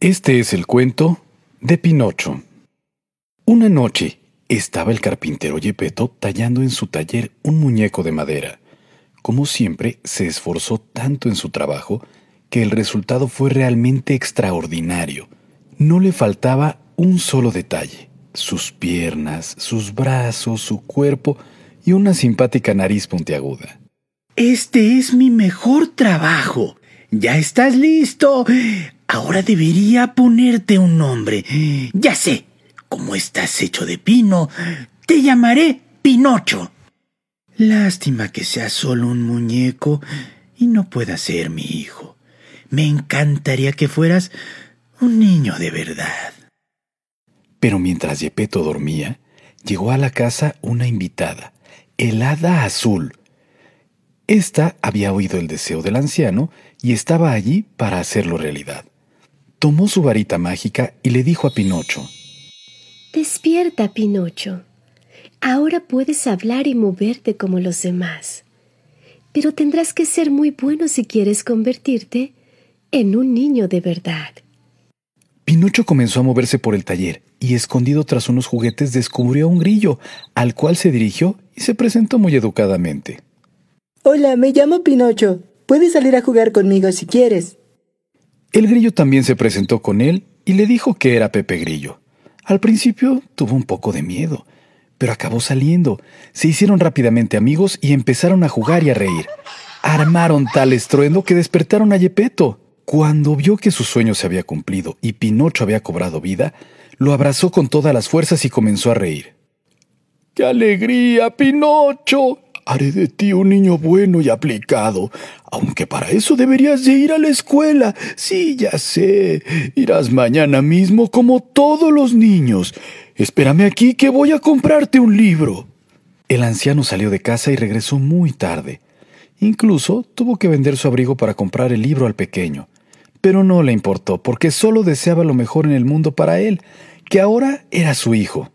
Este es el cuento de Pinocho. Una noche estaba el carpintero Yepeto tallando en su taller un muñeco de madera. Como siempre, se esforzó tanto en su trabajo que el resultado fue realmente extraordinario. No le faltaba un solo detalle. Sus piernas, sus brazos, su cuerpo y una simpática nariz puntiaguda. Este es mi mejor trabajo. ¿Ya estás listo? Ahora debería ponerte un nombre. Ya sé, como estás hecho de pino, te llamaré Pinocho. Lástima que seas solo un muñeco y no pueda ser mi hijo. Me encantaría que fueras un niño de verdad. Pero mientras Yepeto dormía, llegó a la casa una invitada, el hada azul. Esta había oído el deseo del anciano y estaba allí para hacerlo realidad tomó su varita mágica y le dijo a Pinocho, Despierta, Pinocho. Ahora puedes hablar y moverte como los demás. Pero tendrás que ser muy bueno si quieres convertirte en un niño de verdad. Pinocho comenzó a moverse por el taller y escondido tras unos juguetes descubrió un grillo, al cual se dirigió y se presentó muy educadamente. Hola, me llamo Pinocho. Puedes salir a jugar conmigo si quieres. El grillo también se presentó con él y le dijo que era Pepe Grillo. Al principio tuvo un poco de miedo, pero acabó saliendo. Se hicieron rápidamente amigos y empezaron a jugar y a reír. Armaron tal estruendo que despertaron a Yepeto. Cuando vio que su sueño se había cumplido y Pinocho había cobrado vida, lo abrazó con todas las fuerzas y comenzó a reír. ¡Qué alegría, Pinocho! Haré de ti un niño bueno y aplicado, aunque para eso deberías de ir a la escuela. Sí, ya sé. Irás mañana mismo como todos los niños. Espérame aquí que voy a comprarte un libro. El anciano salió de casa y regresó muy tarde. Incluso tuvo que vender su abrigo para comprar el libro al pequeño. Pero no le importó, porque solo deseaba lo mejor en el mundo para él, que ahora era su hijo.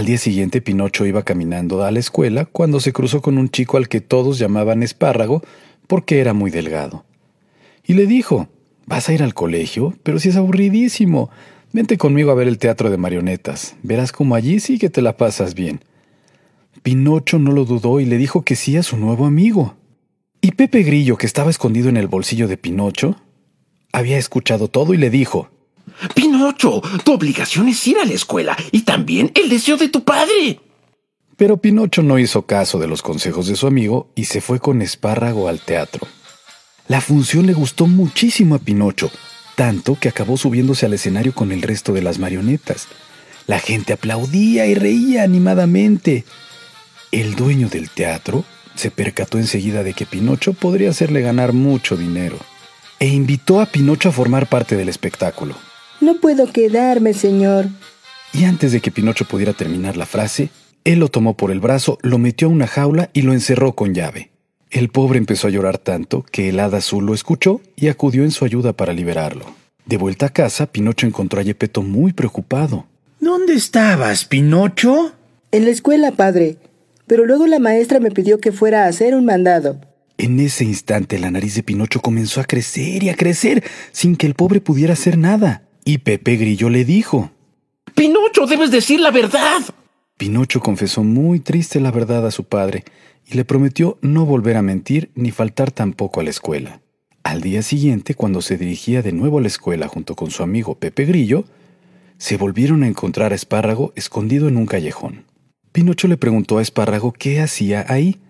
Al día siguiente Pinocho iba caminando a la escuela cuando se cruzó con un chico al que todos llamaban espárrago porque era muy delgado. Y le dijo, Vas a ir al colegio, pero si es aburridísimo. Vente conmigo a ver el teatro de marionetas. Verás cómo allí sí que te la pasas bien. Pinocho no lo dudó y le dijo que sí a su nuevo amigo. Y Pepe Grillo, que estaba escondido en el bolsillo de Pinocho, había escuchado todo y le dijo, Pinocho, tu obligación es ir a la escuela y también el deseo de tu padre. Pero Pinocho no hizo caso de los consejos de su amigo y se fue con espárrago al teatro. La función le gustó muchísimo a Pinocho, tanto que acabó subiéndose al escenario con el resto de las marionetas. La gente aplaudía y reía animadamente. El dueño del teatro se percató enseguida de que Pinocho podría hacerle ganar mucho dinero e invitó a Pinocho a formar parte del espectáculo. No puedo quedarme, señor. Y antes de que Pinocho pudiera terminar la frase, él lo tomó por el brazo, lo metió a una jaula y lo encerró con llave. El pobre empezó a llorar tanto que el hada azul lo escuchó y acudió en su ayuda para liberarlo. De vuelta a casa, Pinocho encontró a Yepeto muy preocupado. ¿Dónde estabas, Pinocho? En la escuela, padre. Pero luego la maestra me pidió que fuera a hacer un mandado. En ese instante la nariz de Pinocho comenzó a crecer y a crecer sin que el pobre pudiera hacer nada. Y Pepe Grillo le dijo, Pinocho, debes decir la verdad. Pinocho confesó muy triste la verdad a su padre y le prometió no volver a mentir ni faltar tampoco a la escuela. Al día siguiente, cuando se dirigía de nuevo a la escuela junto con su amigo Pepe Grillo, se volvieron a encontrar a Espárrago escondido en un callejón. Pinocho le preguntó a Espárrago qué hacía ahí,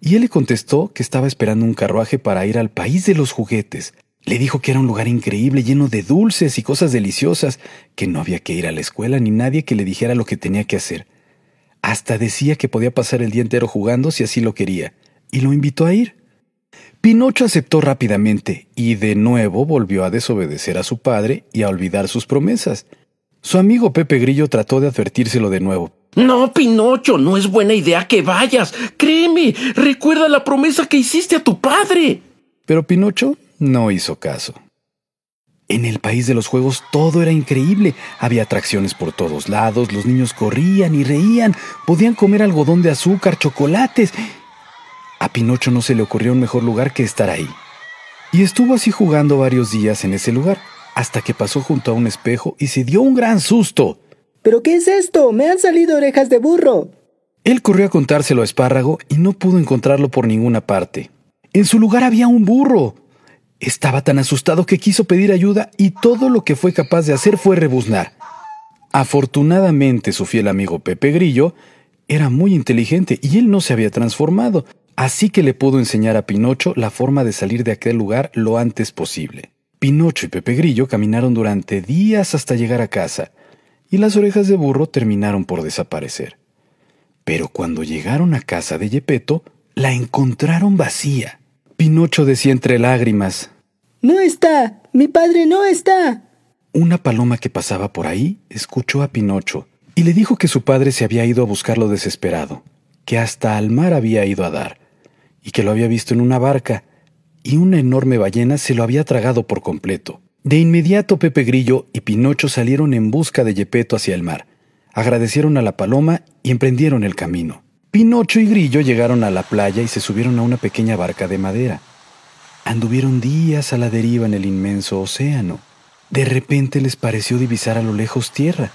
y él le contestó que estaba esperando un carruaje para ir al país de los juguetes, le dijo que era un lugar increíble, lleno de dulces y cosas deliciosas, que no había que ir a la escuela ni nadie que le dijera lo que tenía que hacer. Hasta decía que podía pasar el día entero jugando si así lo quería, y lo invitó a ir. Pinocho aceptó rápidamente y de nuevo volvió a desobedecer a su padre y a olvidar sus promesas. Su amigo Pepe Grillo trató de advertírselo de nuevo. No, Pinocho, no es buena idea que vayas. Créeme, recuerda la promesa que hiciste a tu padre. Pero Pinocho no hizo caso. En el país de los juegos todo era increíble. Había atracciones por todos lados, los niños corrían y reían, podían comer algodón de azúcar, chocolates. A Pinocho no se le ocurrió un mejor lugar que estar ahí. Y estuvo así jugando varios días en ese lugar, hasta que pasó junto a un espejo y se dio un gran susto. ¿Pero qué es esto? Me han salido orejas de burro. Él corrió a contárselo a Espárrago y no pudo encontrarlo por ninguna parte. En su lugar había un burro. Estaba tan asustado que quiso pedir ayuda y todo lo que fue capaz de hacer fue rebuznar. Afortunadamente su fiel amigo Pepe Grillo era muy inteligente y él no se había transformado, así que le pudo enseñar a Pinocho la forma de salir de aquel lugar lo antes posible. Pinocho y Pepe Grillo caminaron durante días hasta llegar a casa, y las orejas de burro terminaron por desaparecer. Pero cuando llegaron a casa de Yepeto, la encontraron vacía. Pinocho decía entre lágrimas, No está. Mi padre no está. Una paloma que pasaba por ahí escuchó a Pinocho y le dijo que su padre se había ido a buscarlo desesperado, que hasta al mar había ido a dar, y que lo había visto en una barca, y una enorme ballena se lo había tragado por completo. De inmediato Pepe Grillo y Pinocho salieron en busca de Yepeto hacia el mar, agradecieron a la paloma y emprendieron el camino. Pinocho y Grillo llegaron a la playa y se subieron a una pequeña barca de madera. Anduvieron días a la deriva en el inmenso océano. De repente les pareció divisar a lo lejos tierra,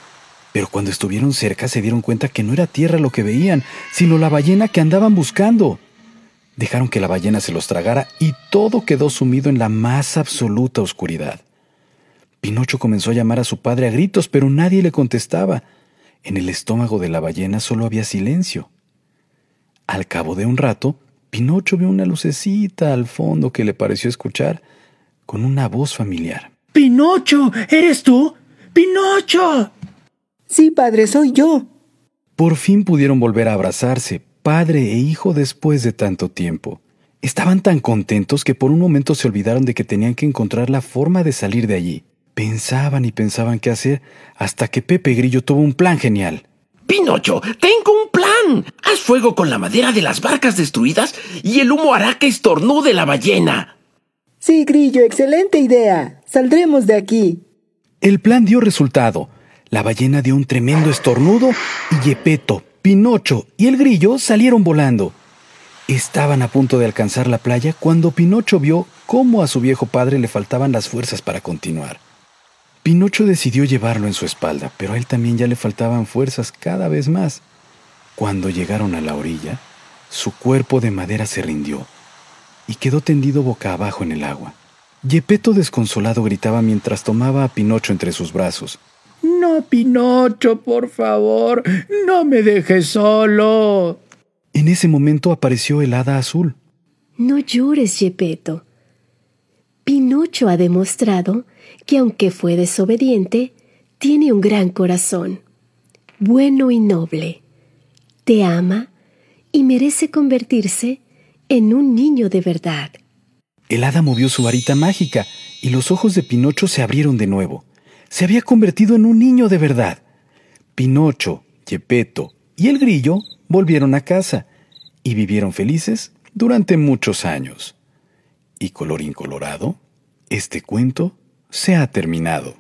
pero cuando estuvieron cerca se dieron cuenta que no era tierra lo que veían, sino la ballena que andaban buscando. Dejaron que la ballena se los tragara y todo quedó sumido en la más absoluta oscuridad. Pinocho comenzó a llamar a su padre a gritos, pero nadie le contestaba. En el estómago de la ballena solo había silencio. Al cabo de un rato, Pinocho vio una lucecita al fondo que le pareció escuchar con una voz familiar. Pinocho, ¿eres tú? Pinocho. Sí, padre, soy yo. Por fin pudieron volver a abrazarse, padre e hijo, después de tanto tiempo. Estaban tan contentos que por un momento se olvidaron de que tenían que encontrar la forma de salir de allí. Pensaban y pensaban qué hacer hasta que Pepe Grillo tuvo un plan genial. Pinocho, tengo un plan. Haz fuego con la madera de las barcas destruidas y el humo hará que estornude la ballena. Sí, Grillo, excelente idea. Saldremos de aquí. El plan dio resultado. La ballena dio un tremendo estornudo y Yepeto, Pinocho y el grillo salieron volando. Estaban a punto de alcanzar la playa cuando Pinocho vio cómo a su viejo padre le faltaban las fuerzas para continuar. Pinocho decidió llevarlo en su espalda, pero a él también ya le faltaban fuerzas cada vez más. Cuando llegaron a la orilla, su cuerpo de madera se rindió y quedó tendido boca abajo en el agua. Yepeto desconsolado gritaba mientras tomaba a Pinocho entre sus brazos. No, Pinocho, por favor, no me dejes solo. En ese momento apareció el hada azul. No llores, Yepeto. Pinocho ha demostrado que aunque fue desobediente, tiene un gran corazón, bueno y noble. Te ama y merece convertirse en un niño de verdad. El hada movió su varita mágica y los ojos de Pinocho se abrieron de nuevo. Se había convertido en un niño de verdad. Pinocho, Yepeto y el grillo volvieron a casa y vivieron felices durante muchos años. Y colorín colorado, este cuento se ha terminado.